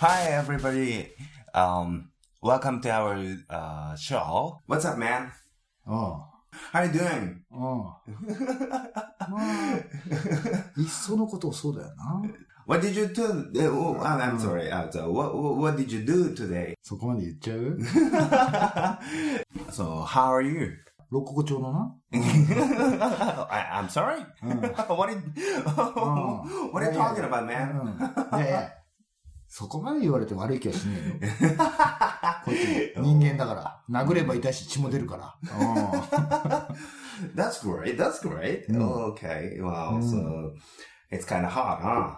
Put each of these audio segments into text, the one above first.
Hi, everybody. Um, welcome to our uh, show. What's up, man? あ How you doing? あ。ああ。まあ、いっそのことそうだよな。 What did you do? Uh, oh, I'm, I'm sorry. Uh, so what, what what did you do today? そこまで言っちゃう so, how are you? 六国町のな。I, I'm sorry. うん。what did, what are you talking about, う man? ん。いやいや、そこまで言われて悪い気はしねえよ。こいつ人間だから。殴れば痛いし血も出るから。That's great. That's great. Mm. Okay. Wow. Mm. So it's kind of hot, huh?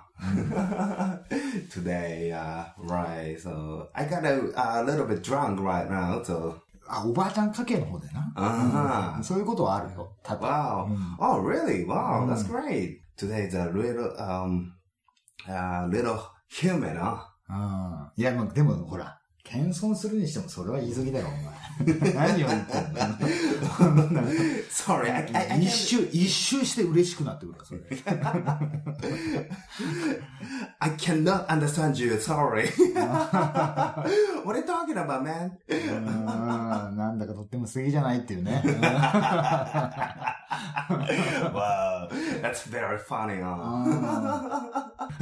Today, uh, right. So I got a, a little bit drunk right now. So あ、おばあちゃん家系の方でな。あーうんそういうことはあるよ。多々 wow. うん Oh, really? Wow. Mm. That's great. Today's a little, um, uh, little humid, huh? うんいや、でもほら、謙遜するにしてもそれは言い過ぎだよ、お前。何を言ってんの？それ 一周、一周して嬉しくなってくるそれ。I cannot understand you, sorry. 俺とわけだば、man. なんだかとっても素ぎじゃないっていうね。wow, that's very funny,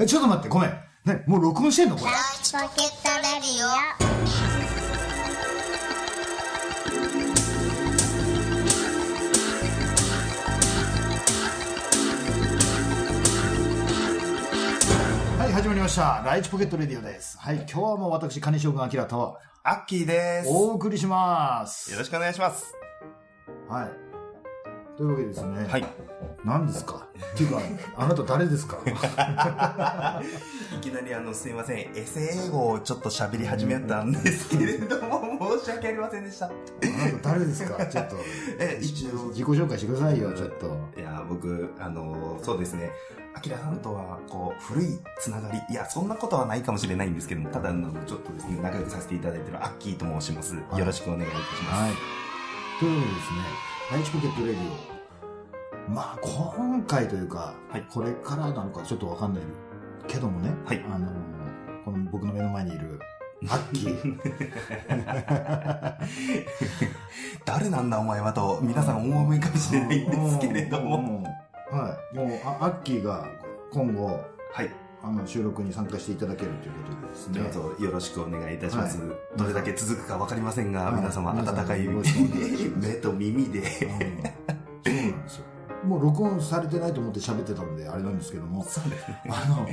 ちょっと待って、ごめん。ね、もう録音してんの？これ。ライチポケットレディオはい、始まりました。ライチポケットレディオです。はい、今日はもう私、金将軍アキラとアッキーです。お送りします。よろしくお願いします。はい。というわけでですね。はい。何ですか？っていうか、あなた誰ですか？いきなりあの、すいません、エセ英語をちょっと喋り始めたんですけれども、申し訳ありませんでした。あなた誰ですか？ちょっと。え、一応、自己紹介してくださいよ、ちょっと。いや、僕、あの、そうですね、アキラさんとは、こう、古いつながり、いや、そんなことはないかもしれないんですけども、ただ、あの、ちょっとですね、仲良くさせていただいているアッキーと申します。よろしくお願いいたします。はい。というわけでですね、ライチポケットレディオ。まあ、今回というか、はいこれからなのかちょっとわかんないけどもね、はいあのーこの僕の目の前にいる、アッキー。誰なんだお前はと、皆さん思うかもしれないんですけれども。も。はい。もう、あアッキーが今後、はい。あの、収録に参加していただけるということでですね。どうぞよろしくお願いいたします。はいどれだけ続くかわかりませんが、はい皆様温かい 目と耳で。うんそうなんですよ。もう録音されてないと思って喋ってたんで、あれなんですけども。そうですね。あの、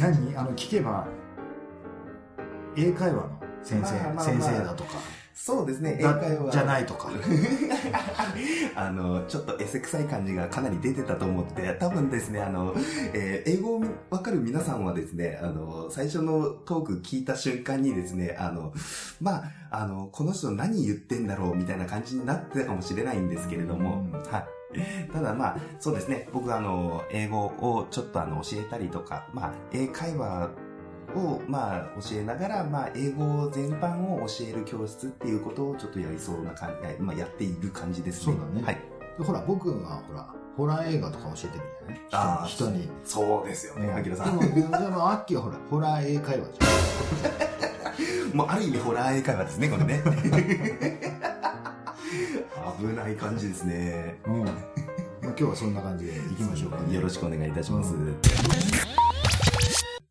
何？あの、聞けば、英会話の先生、まあまあまあ先生だとか、そうですね、英だ会話。じゃないとか。あの、ちょっとエセ臭い感じがかなり出てたと思って、多分ですね、あの、えー英語わかる皆さんはですね、あの、最初のトーク聞いた瞬間にですね、あの、まあ、あの、この人何言ってんだろうみたいな感じになってたかもしれないんですけれども、うんはい。ただまあ、そうですね、僕あの、英語をちょっとあの、教えたりとか、まあ、英会話を、まあ、教えながら、まあ、英語全般を教える教室っていうことをちょっとやりそうな感じ、まあ、やっている感じですね。そうだねはい。でほら、僕が、ほら、ホラー映画とか教えてるんだよね。あー人に。そうですよね、アキラさん。でも、でも、アッキーはほら、ホラー英会話じ もう、ある意味ホラー英会話ですね、これね。危ない感じですね。ゃん。うん。まあ今日はそんな感じで行きましょうかね。よろしくお願いいたします。う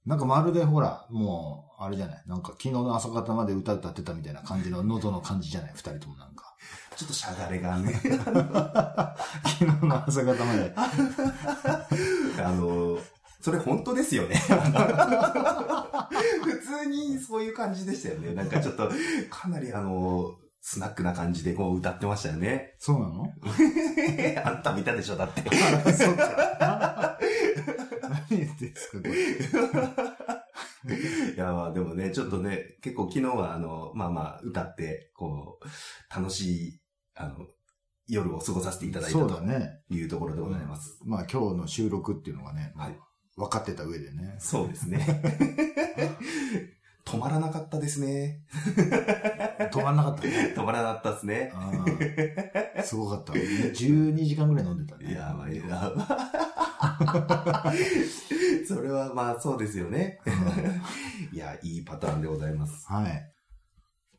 なんかまるでほら、もう、あれじゃない？なんか昨日の朝方まで歌歌ってたみたいな感じの喉の感じじゃない？二人ともなんか。ちょっとしゃがれがね、昨日の朝方まで。あの、それ本当ですよね。普通にそういう感じでしたよね。なんかちょっと、かなりあの、スナックな感じでこう歌ってましたよね。そうなの？あんた見たでしょだって。あそうか。何言ってんですか。いや、まあでもね、ちょっとね、結構昨日はあの、まあまあ歌って、こう、楽しい、あの、夜を過ごさせていただいたそうだとね。いうところでございます。まあ今日の収録っていうのがね、はい分かってた上でね。そうですね。止まらなかったですね。止まんなかったね。止まらなかったですね。うんすごかった。12時間ぐらい飲んでたね。やばいな。それはまあそうですよね。いや、いいパターンでございます。はい。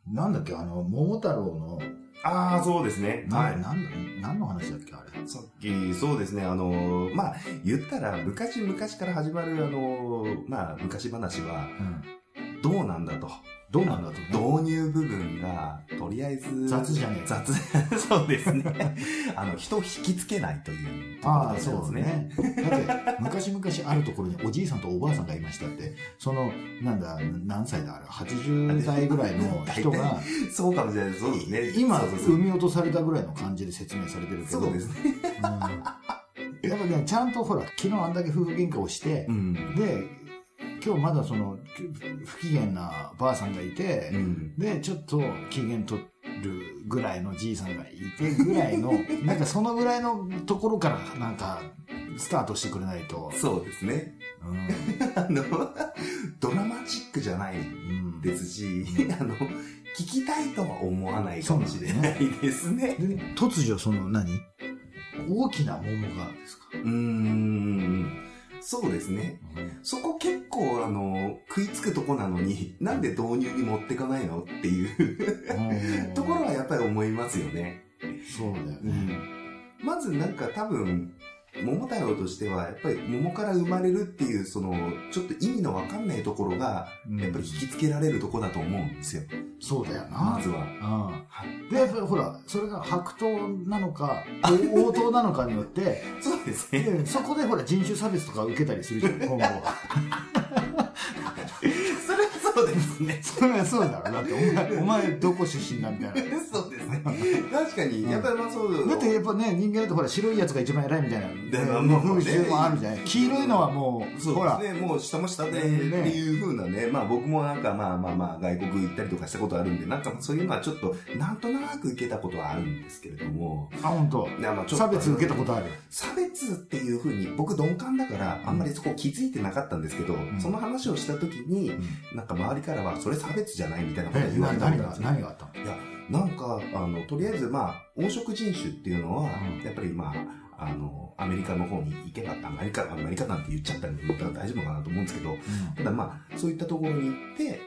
なんだっけ、あの、桃太郎の、ああ、そうですね。な、はい。なんだ、何の話だっけ、あれ。さっき、そうですね、あの、まあ、言ったら、昔々から始まる、あの、まあ、昔話は、うん。どうなんだと。どうなんだとね。導入部分が、とりあえず、雑じゃねえ雑、そうですね。あの、人を引きつけないというところああ、そうんですね。だって、昔々あるところにおじいさんとおばあさんがいましたって、その、なんだ、何歳だ、あれ、80代ぐらいの人が、そうかもしれない。そうですね。今、産み落とされたぐらいの感じで説明されてるけど、そうですね。うんやっぱね、ちゃんとほら、昨日あんだけ夫婦喧嘩をしてう、ん。で、今日まだその、不機嫌なばあさんがいて、うん。で、ちょっと機嫌取るぐらいのじいさんがいてぐらいの、なんかそのぐらいのところからなんか、スタートしてくれないと。そうですね。うん。あの、ドラマチックじゃないうんですし、あの、聞きたいとは思わないかもしれないですね。で突如その何？大きな桃がですか、うーん。そうですね。そこ結構、あの、食いつくとこなのに、なんで導入に持ってかないのっていう ところはやっぱり思いますよね。そうだようね。ん。まずなんか多分、桃太郎としては、やっぱり桃から生まれるっていう、その、ちょっと意味のわかんないところが、うんやっぱり引きつけられるとこだと思うんですよ。そうだよな。まずは。うん。で、ほら、それが白桃なのか、応答なのかによって、そうですね。でそこでほら人種差別とか受けたりするじゃん、今後。それはそうですね。それはそうだろ。だってお前、お前どこ出身だみたいな。そうですね。確かに、やっぱりまあそうだってやっぱね、人間だとほら白いやつが一番偉いみたいな、でまあもうまあね風習もあるじゃない。黄色いのはもう、そうね。もう下も下でってねいう風なね。まあ僕もなんかまあまあまあ外国行ったりとかしたことあるんで、なんかそういうのはちょっとなんとなく受けたことはあるんですけれども。あ、本当。いやまあちょっと差別受けたことある。差別っていう風に僕鈍感だからあんまりそこ気づいてなかったんですけど、んその話をした時に、なんか周りからはそれ差別じゃないみたいなことえ、言われたんですよ何があったの？いや、なんか、あの、とりあえず、まあ、黄色人種っていうのは、うん。やっぱりまあ、あの、アメリカの方に行けば、アメリカ、アメリカなんて言っちゃったんで、大丈夫かなと思うんですけど、ただまあ、そういったところに行って、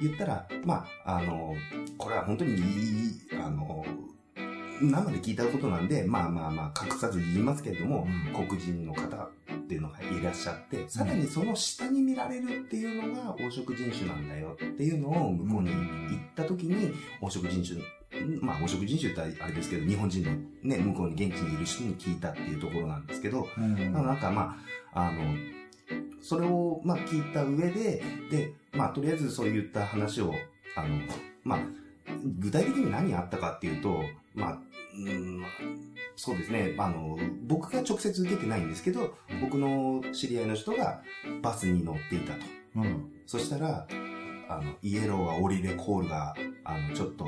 言ったら、まあ、あの、これは本当にいい、あの、生で聞いたことなんで、まあまあまあ、隠さず言いますけれども、うん。黒人の方っていうのがいらっしゃって、さらにその下に見られるっていうのが黄色人種なんだよっていうのを向こうに行った時に、黄色人種、まあ黄色人種ってあれですけど、日本人のね、向こうに現地にいる人に聞いたっていうところなんですけど、うん。まあなんかまあ、あの、それをまあ聞いた上で、で、まあとりあえずそういった話を、あの、まあ、具体的に何があったかっていうと、まあ、うんまあそうですね、あの、僕が直接受けてないんですけど、僕の知り合いの人がバスに乗っていたと。うん。そしたら、あの、イエローが降りれコールが、あの、ちょっと、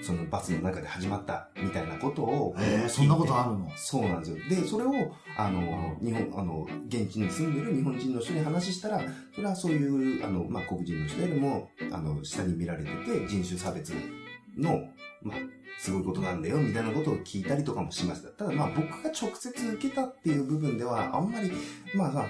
そのバスの中で始まったみたいなことを、えー、そんなことあるの？そうなんですよ。で、それを、あの、日本、あの、現地に住んでる日本人の人に話したら、それはそういう、あの、まあ、黒人の人よりも、あの、下に見られてて、人種差別の、まあ、すごいことなんだよ、みたいなことを聞いたりとかもしました。ただ、まあ、僕が直接受けたっていう部分では、あんまり、まあ、まあ、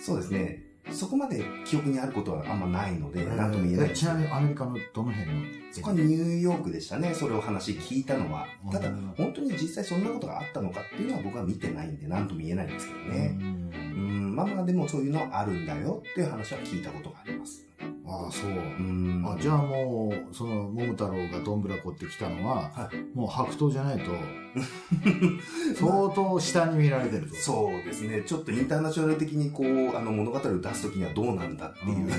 そうですね、そこまで記憶にあることはあんまないので、なんとも言えないえちなみにアメリカのどの辺の？そこはニューヨークでしたね、それを話聞いたのは。ただうん、本当に実際そんなことがあったのかっていうのは僕は見てないんで、なんとも言えないんですけどね。うん、まあまあでもそういうのはあるんだよっていう話は聞いたことがあります。ああ、そう。うん。あじゃあもう、その、桃太郎がどんぶらこってきたのは、はもう白桃じゃないと、相当下に見られてるぞ。そうですね。ちょっとインターナショナル的にこう、あの物語を出すときにはどうなんだっていう。うん。い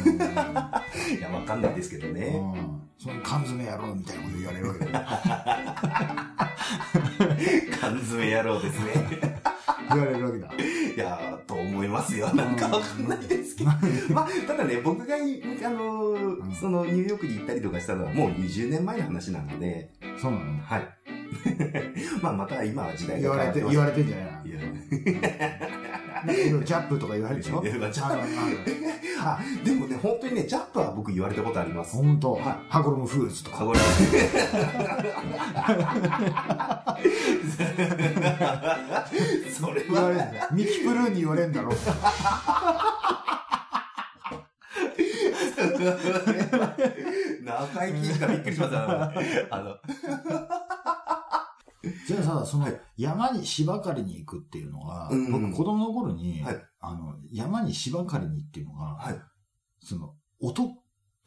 や、わかんないですけどね。うんその缶詰やろうみたいなこと言われるわけ。缶詰野郎ですね。言われるわけだ。いやー、と思いますよ。なんかわかんないですけど。まあ、ただね、僕がい、あのーうんそのニューヨークに行ったりとかしたのはもう20年前の話なので、そうなの？はい。まあ、また今は時代言われて、が変わってます。言われてんじゃないいやないろいろジャップとか言われるでしょ？ジャップあ でもね、本当にね、ジャップは僕言われたことあります。本当。はいハコロムフーズとか。かごれ。それ言われる。ミキプルーに言われるんだろ。中井貴一がびっくりしました。あの。じゃあさ、その山に芝刈りに行くっていうのが、僕子供の頃に、はい、あの、山に芝刈りにっていうのが、はい、その、音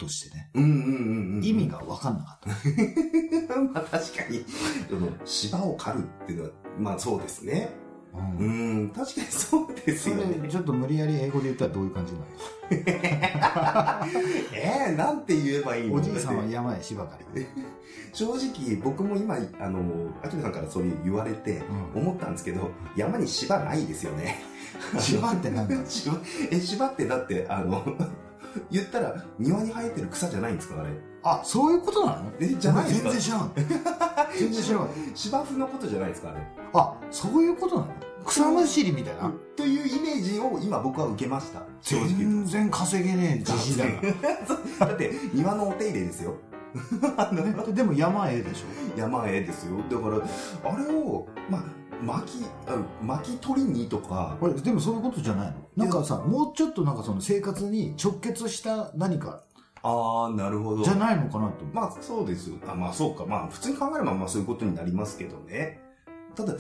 としてね、うんうんうんうん。意味が分かんなかった。まあ確かに、その芝を刈るっていうのは、まあそうですね。ううんん、確かにそうですよね。ちょっと無理やり英語で言ったらどういう感じなの？えー、なんて言えばいいの？おじいさんは山へ芝刈り。正直、僕も今、あの、アキラさんからそういう言われて、うん思ったんですけど、山に芝ないですよね。芝って何だ？芝、え、芝ってだって、あの、言ったら庭に生えてる草じゃないんですかあれ。あ、そういうことなの？え、じゃないですか全然知らん。全然知らん。芝生のことじゃないですかあれ。あ、そういうことなの？草むしりみたいな？というイメージを今僕は受けました。正直言全然稼げねえじじいだが。だって庭のお手入れですよ。でも山へでしょ山へですよ。だから、あれを、まあ、巻き、あ巻き取りにとか、でもそういうことじゃないの？なんかさもうちょっとなんかその生活に直結した何かああ、なるほど。じゃないのかなとまあそうですよ。あまあそうか。まあ普通に考えればまあそういうことになりますけどね。ただ、ね、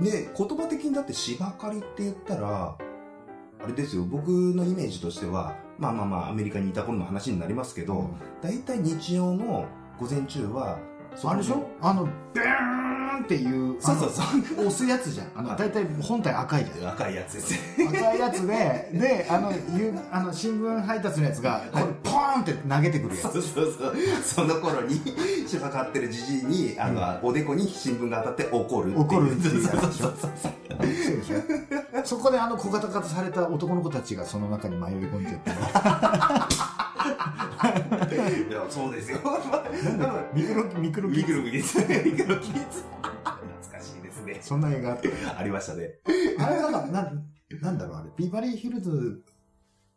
言葉的にだって芝刈りって言ったら、あれですよ、僕のイメージとしては、まあまあまあアメリカにいた頃の話になりますけど、大体日曜の午前中は、あれでしょ？あのビューンっていうそうそうそう。押すやつじゃんあのはい大体本体赤いじゃん赤いやつですね。赤いやつで であのゆあの新聞配達のやつがこれポーンって投げてくるやそうそうそう。その頃に、芝刈ってるじじいに、あの、おでこに新聞が当たって怒る。怒るっていうやつそうそうそこであの小型化された男の子たちがその中に迷い込んじゃって いや、そうですよ。ミクロミクロミクロキッズ。ミクロキッズ。そんな映画あ ありましたね。あれなんか、なん、なんだろう、あれ、ビバリーヒルズ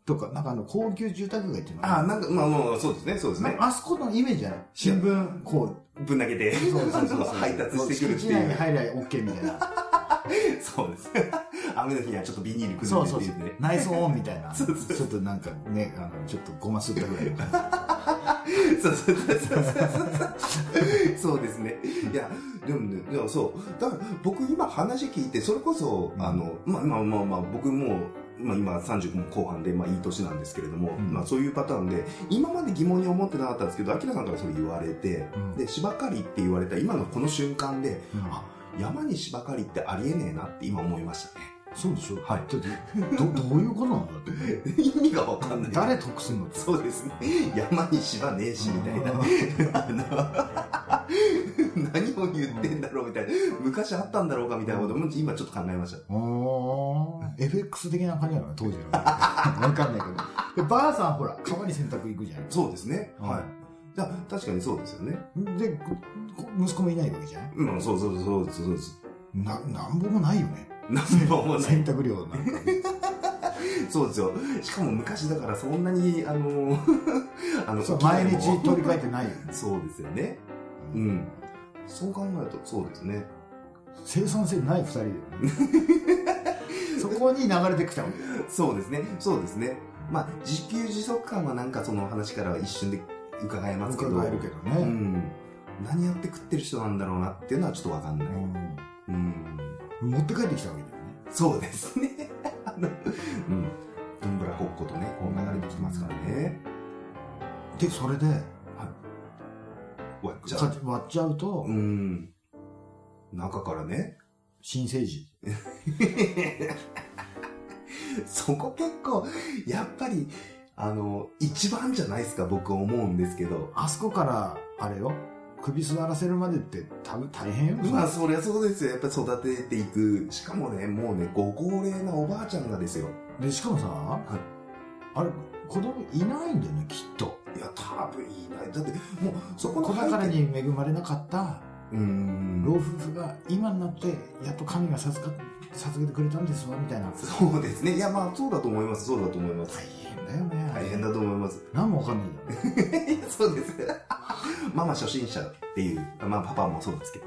とか、なんかあの、高級住宅街っていうの？あ、なんか、まあまあ、そうですね、そうですね。あそこのイメージじゃない新聞、こぶん投げて、う、そうそうそう。配達してくるって敷地内にいう。入りゃ OK みたいな。そうです。雨の日にはちょっとビニールくるそうそうそうんでっていうね。。内装オンみたいな。ちそうそうょっとなんかね、あの、ちょっとごますったぐらいの感そうそうそうそうそう。そうですね。いや、でもね、いや、そう。だから僕今話聞いて、それこそ、うんあの、まあまあまあまあ、僕も、まあ今30も後半で、まあいい年なんですけれども、うんまあそういうパターンで、今まで疑問に思ってなかったんですけど、アキラさんからそれ言われて、じ。で、芝刈りって言われた今のこの瞬間で、うんあ、山に芝刈りってありえねえなって今思いましたね。そうでしょ？はいど、どういうことなんだって。意味がわかんない。誰得すんの。そうですね。山に芝ねえし、みたいな。あ の何を言ってんだろうみたいな。昔あったんだろうかみたいなことも今ちょっと考えました。おー、FX 的な感じなのね、当時の。わかんないけど。で、ばあさんほら、川に洗濯行くじゃん。そうですね。うんはい。じゃあ確かにそうですよね。で、息子もいないわけじゃんうん、そうそうそうそうです。な、なんぼもないよね。なんぼもない。洗濯量なんか。そうですよ。しかも昔だからそんなに、あの、あの、毎日取り替えてないよね。そうですよね。うん。そう考えるとそうですね。生産性ない二人だよね。そこに流れてきたわけだよ。そうですね。そうですね。まあ、自給自足感はなんかその話からは一瞬で伺えますけど。伺えるけどうね。ん。何やって食ってる人なんだろうなっていうのはちょっとわかんない。うん。うん持って帰ってきたわけだよね。そうですね。あの、うん。どんぶらこっことね、こう流れてきますからね。で、それで、わっちゃかう。割っちゃうとう、ん。中からね。新生児。そこ結構、やっぱり、あの、一番じゃないですか、僕思うんですけど。あそこから、あれよ、首座らせるまでって多分大変よ。まあ、そりゃそうですよ。やっぱり育てていく。しかもね、もうね、ご高齢なおばあちゃんがですよ。で、しかもさ、あれ、子供いないんだよね、きっと。いや、多分いない。だって、もう、そこの子宝。に恵まれなかったうーん。老夫婦が今になってやっと神が授か授けてくれたんですわみたいなそうですね。いや、まあ、そうだと思います。そうだと思います。大変だよね大変だと思います。何もわかんないんだよねそうです。ママ初心者っていう、まあ、パパもそうですけど。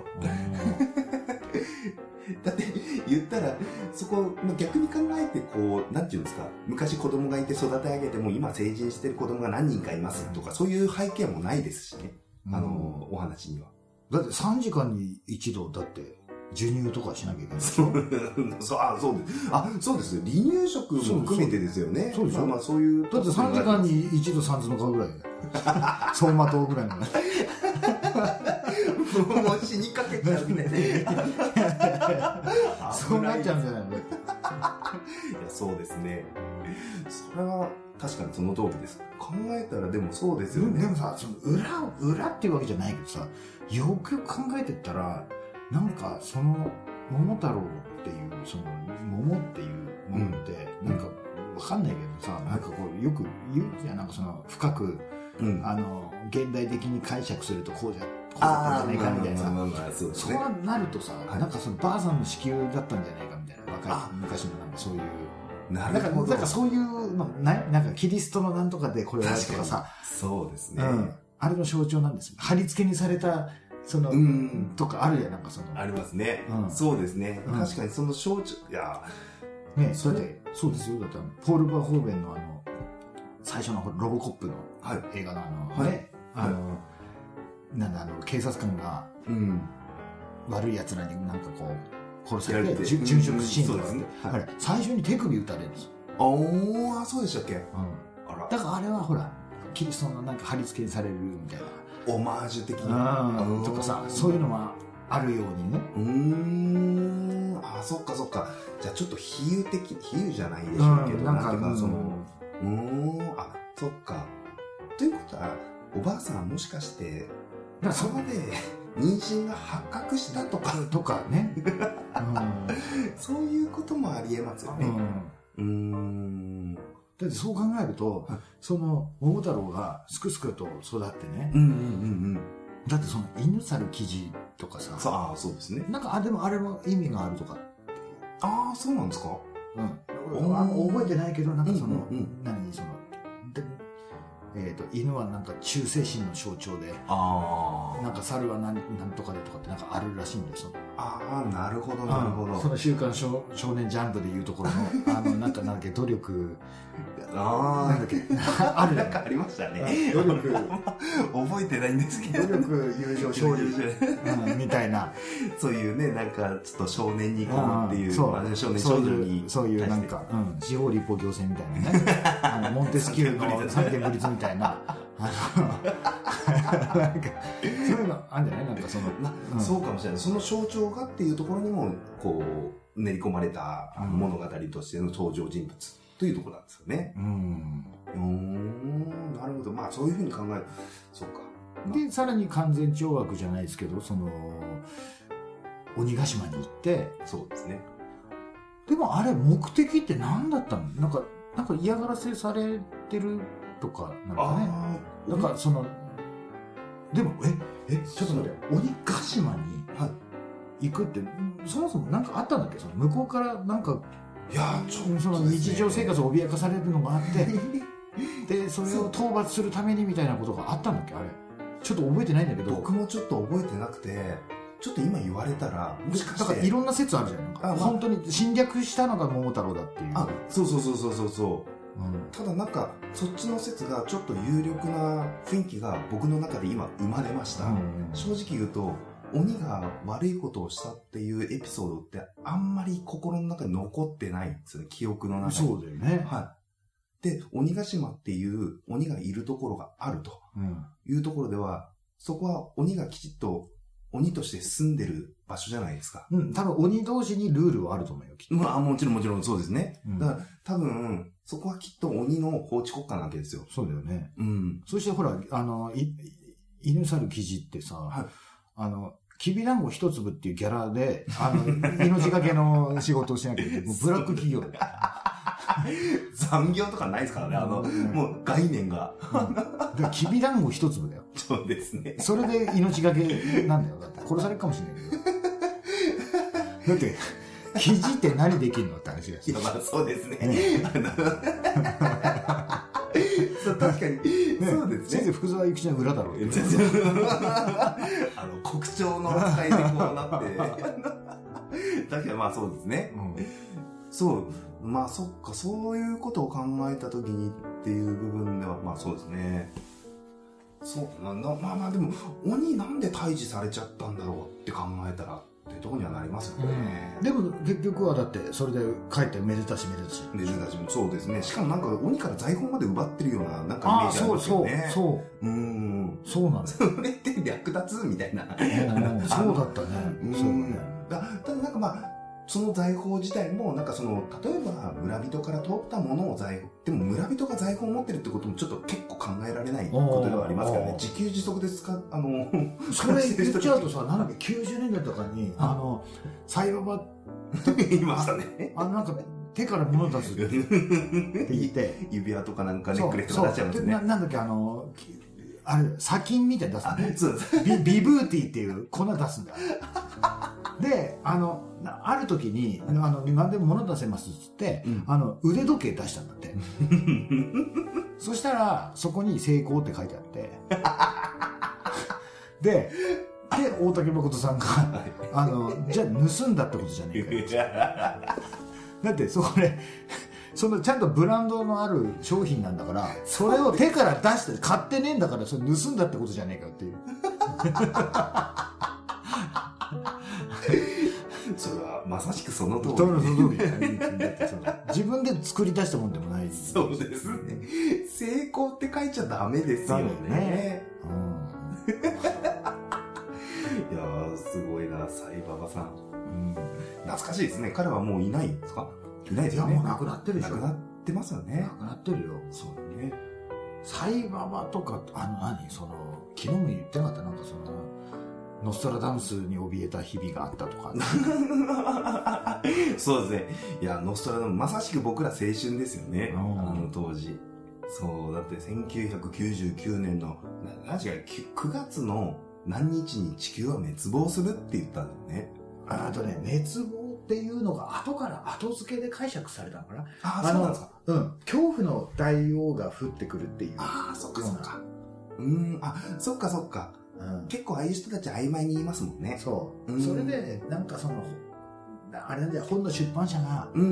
だって言ったら、そこ、まあ逆に考えてこう、なんていうんですか、昔子供がいて育て上げても今成人してる子供が何人かいますとか、そういう背景もないですしね。あの、お話には。だって3時間に一度、だって、授乳とかしなきゃいけない。そう、そう、あ、そうです。あ、そうです。離乳食も含めてですよね。そうでしょまあまあそういう。だって3時間に一度三途の顔ぐらいだよ。走馬灯ぐらいの。もう死にかけちゃうみたいな。そうなっちゃうんじゃないの？いや、そうですね。それは確かにその通りです。考えたらでもそうですよね。でもさ、その裏、裏っていうわけじゃないけどさ、よくよく考えてったら、なんかその、桃太郎っていう、その、桃っていうものって、うんなんか、わかんないけどさ、なんかこう、よく言うじゃん、なんかその、深く、うん。あの、現代的に解釈するとこうじゃ、こうだったんじゃないかみたいなさ、そう。なるとさ、はいなんかそのばあさんの子宮だったんじゃないかみたいな、若あい、昔のなんかそういう。なるほど。なんかそういうの、ないなんかキリストのなんとかでこれはとかさ、そうですね。うん。あれの象徴なんですよ。貼り付けにされた、その、うんとかあるやん、なんかその。ありますね。うんそうですね。うん確かにその象徴、いや、ねそれ？で、そうですよ。だってポール・バーホーベンのあの、最初のロボコップのはい。映画のあの、はいね、あの、なんだ、あの、警察官がうん。悪い奴らになんかこう、殺されて殉殉職シーンとかうんねはいあれ、最初に手首打たれるんですよ。おー、あ、そうでしたっけ？うん。あら。だからあれはほら、キリストのなんか貼り付けにされるみたいオマージュ的な。な。うん。とかさ、そういうのはあるようにね。うーん。あ、そっかそっか。じゃあちょっと比喩的、比喩じゃないでしょうけど、なんていうか、その、うーん、あ、そっか。ということは、おばあさんはもしかして、そそこで妊娠が発覚したとか、とかね。そういうこともありえますようん。うね。んうーん。だってそう考えるとはい、その桃太郎がすくすくと育ってね。うんうんうんうん。だってその犬猿記事とかさ。さあ、そうですね。なんかあでもあれも意味があるとか。ああ、そうなんですか？うん。あ覚えてないけどなんかその、うんうんうん。何そのでえー、と犬はなんか忠誠心の象徴で。あなんか猿は何なんとかでとかってなんかあるらしいんですよああ、なるほど、なるほど。その週刊少少年ジャンプでいうところの あのなんかなんだっけ努力あなんだっけああ、るなんかありましたね。努力 覚えてないんですけ努ど。力友情勝利、うん、みたいなそういうね、なんか、ちょっと少年にこうっていう、そうまあ少年少女にそういうなんか、うん、司法立法行政みたいなね。あの、モンテスキューの 三権分立みたいな。あの、なんか、そういうのあるんじゃない？なんかその、なうんそうかもしれない。その象徴がっていうところにも、こう、練り込まれた物語としての登場人物というところなんですよね。うん。うーん、なるほど。まあ、そういうふうに考える。そうか。で、さらに完全懲悪じゃないですけど、その、鬼ヶ島に行って、そうですね。でもあれ目的って何だったの？なんか、なんか嫌がらせされてるとか、なんかね。なんかその、でも、え、え、ちょっと待って、鬼ヶ島にはい。行くって、そもそもなんかあったんだっけ？その向こうからなんか、いやー、ちょっとその日常生活を脅かされるのがあって、で、それを討伐するためにみたいなことがあったんだっけ？あれ。ちょっと覚えてないんだけど、僕もちょっと覚えてなくて、ちょっと今言われたら、もしかして。だからいろんな説あるじゃん。なんかあまあ本当に侵略したのが桃太郎だっていう。あ、そうそうそうそうそうそう。うんただなんか、そっちの説がちょっと有力な雰囲気が僕の中で今生まれました。うん正直言うと、鬼が悪いことをしたっていうエピソードってあんまり心の中に残ってないんですよね、記憶の中に。そうだよね。はい。で、鬼ヶ島っていう鬼がいるところがあるとうんいうところでは、そこは鬼がきちっと鬼として住んでる場所じゃないですか。うん、多分鬼同士にルールはあると思うよ、きっと。まあもちろんもちろんそうですね。うんだから多分、そこはきっと鬼の法治国家なわけですよ。そうだよね。うん。そしてほら、あの、い犬猿記事ってさ、はいあの、きびだんご一粒っていうギャラで、あの、命がけの仕事をしなきゃいけない。ブラック企業。残業とかないですからね、あの、うんもう概念が。うんだからきびだんご一粒だよ。そうですね。それで命がけなんだよ。だって殺されるかもしれないけど。だって、記事って何できるのって話だしいや、。まあそうですね。ねあのそう確かに、そうですね。先生、福沢諭吉の裏だろう あの、国鳥の扱いでこうなって、確かにまあそうですね。うんそう。まあそっか、そういうことを考えたときにっていう部分では、まあそうですね。そうなんだ。まあまあでも、鬼なんで退治されちゃったんだろうって考えたらとこにはなりますよね。でも結局はだってそれで帰ってめでたしめでたしで、たちもそうですね。しかもなんか鬼から財宝まで奪ってるような、なんかイメージありそうそうますよね。そうう。ん。そうなんだそれって略奪？みたいな。うんうんそうだったね うんそうだねだただなんかまあ、その財宝自体も、なんかその、例えば村人から取ったものを財宝、でも村人が財宝を持ってるってこともちょっと結構考えられないことではありますからね。自給自足で使う、あの、それ言っちゃうとさなんだっけ90年代とかにあのサイババ言いましたね。あのなんか手から物出すって言って 指輪とかなんかネックレスとか出しちゃいますそうなね。なんだっけあのきあれ砂金みたいに出すのあねそうです。ビビブーティーっていう粉出すんだよ。で、あの、なある時に、あの、何でも物出せますっつって、うんあの、腕時計出したんだって。そしたら、そこに成功って書いてあって。で、で、大竹誠さんが、あの、じゃあ盗んだってことじゃねえかよ。だって、それ、そのちゃんとブランドのある商品なんだから、それを手から出して、買ってねえんだから、それ盗んだってことじゃねえかよっていう。それはまさしくその通り。その通り自分で作り出したもんでもないそうですね。成功って書いちゃダメですよね。ねいやー、すごいな、サイババさん。うん懐かしいですね。彼はもういないんですか？いないですいやよね。もうなくなってるでしょなくなってますよねな。くなってるよそうね。サイババとかあの何？その昨日も言ってなかった？なんかそのノストラダムスに怯えた日々があったとか そうですね。いや、ノストラダム、まさしく僕ら青春ですよね。うんあの当時。そう、だって1999年の、な、確か9月の何日に地球は滅亡するって言ったんだよね。あとね滅亡っていうのが後から後付けで解釈されたのかなああのうん恐怖の大王が降ってくるっていうああ、そっかそっか。うーん、あ、そっかそっか。うん結構ああいう人たち曖昧に言いますもんね。そう、うんそれでなんかそのあれなんだよ本の出版社がうんうんう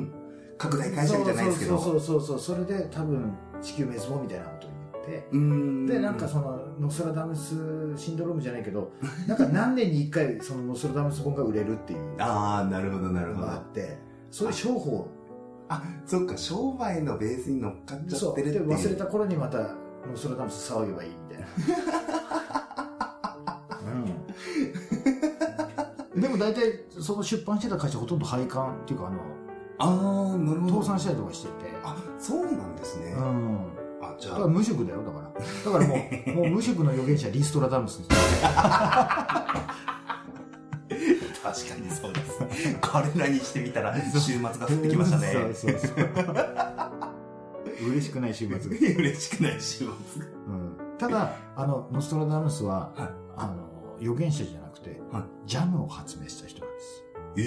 ん。拡大解釈じゃないですけど。そうそうそうそうそれで多分地球滅亡みたいなことを言ってうーん。でなんかそのノストラダムスシンドロームじゃないけど なんか何年に一回そのノストラダムス本が売れるっていうのああ、なるほどなるほどがあ。ってそういう商法あ、そっか、商売のベースに乗っかっちゃそうでってるっていう。忘れた頃にまたノストラダムス騒げばいいみたいな、大体その出版してた会社ほとんど廃刊っていうかあのああ、なるほど。倒産したりとかしててあ、そうなんですね。うんあ、じゃあ、無職だよだからだからもうもう 無職の預言者リストラダムスです確かにそうです。彼らにしてみたら、週末が降ってきましたね。そうそうそう嬉しくない週末が、嬉しくない週末が。うん、ただあのノストラダムスは、はいあの預言者じゃなくて、はいジャムを発明した人なんです、え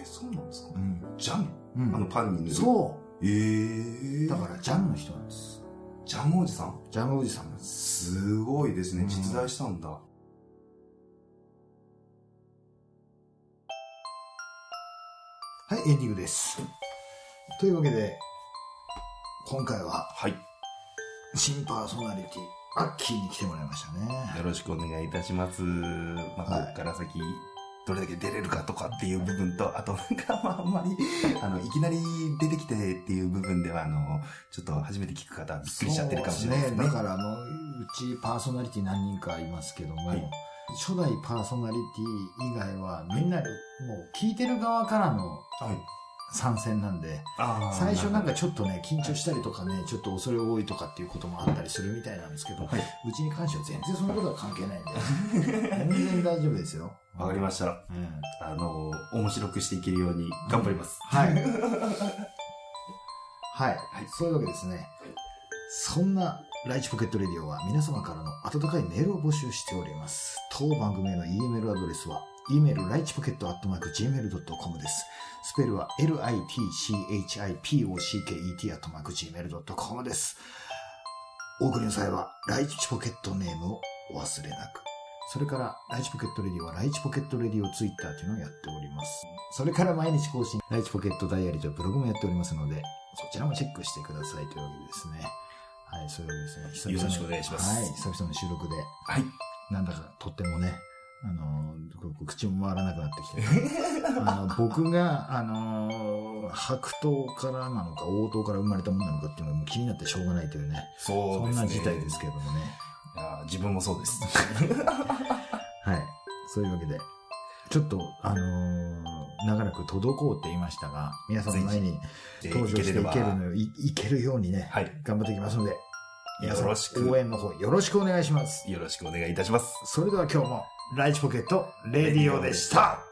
えー、そうなんですか？うんジャム？うんあのパンに塗る？う。そええー。うだからジャムの人なんですジャムおじさん？ジャムおじさんなんですすごいですね。うん実在したんだ。はいエンディングですというわけで今回ははい。新パーソナリティアッキーに来てもらいましたねよろしくお願いいたします。まあ、はいここから先、どれだけ出れるかとかっていう部分と、あとなんかまああんまり、あの、いきなり出てきてっていう部分では、あの、ちょっと初めて聞く方はびっくりしちゃってるかもしれないですね。だからあのうちパーソナリティ何人かいますけども、はい初代パーソナリティ以外はみんなもう聞いてる側からのはい。参戦なんで最初なんかちょっとね緊張したりとかねちょっと恐れ多いとかっていうこともあったりするみたいなんですけど、はいうちに関しては全然そのことは関係ないんで 全然大丈夫ですよわかりました。うんあの、面白くしていけるように頑張ります。はい。はい。そういうわけですね。そんなライチポケットレディオは皆様からの温かいメールを募集しております。当番組への E メールアドレスは、e メールライチポケットアットマーク Gmail.com です。スペルは litchipocket アットマーク Gmail.com です。お送りの際は、ライチポケットネームをお忘れなく。それから、ライチポケットレディは、ライチポケットレディオツイッターというのをやっております。それから毎日更新、ライチポケットダイアリーとブログもやっておりますので、そちらもチェックしてくださいというわけでですね。はい、そういうわけですね。よろしくお願いしますはい、久々の収録で、はい。なんだか口も回らなくなってきて、あの僕が、あのー白桃からなのか、黄桃から生まれたものなのかっていうのがもう気になってしょうがないというね、そ。そんな事態ですけれどもね。いやー自分もそうです。はい。そういうわけで、ちょっと、あのー長らく滞っていましたが、皆さんの前に登場していけるのいいけるようにね、はい。頑張っていきますので、皆さんよろしく応援の方よろしくお願いします。よろしくお願いいたします。それでは今日も、ライチポケットレディオでした。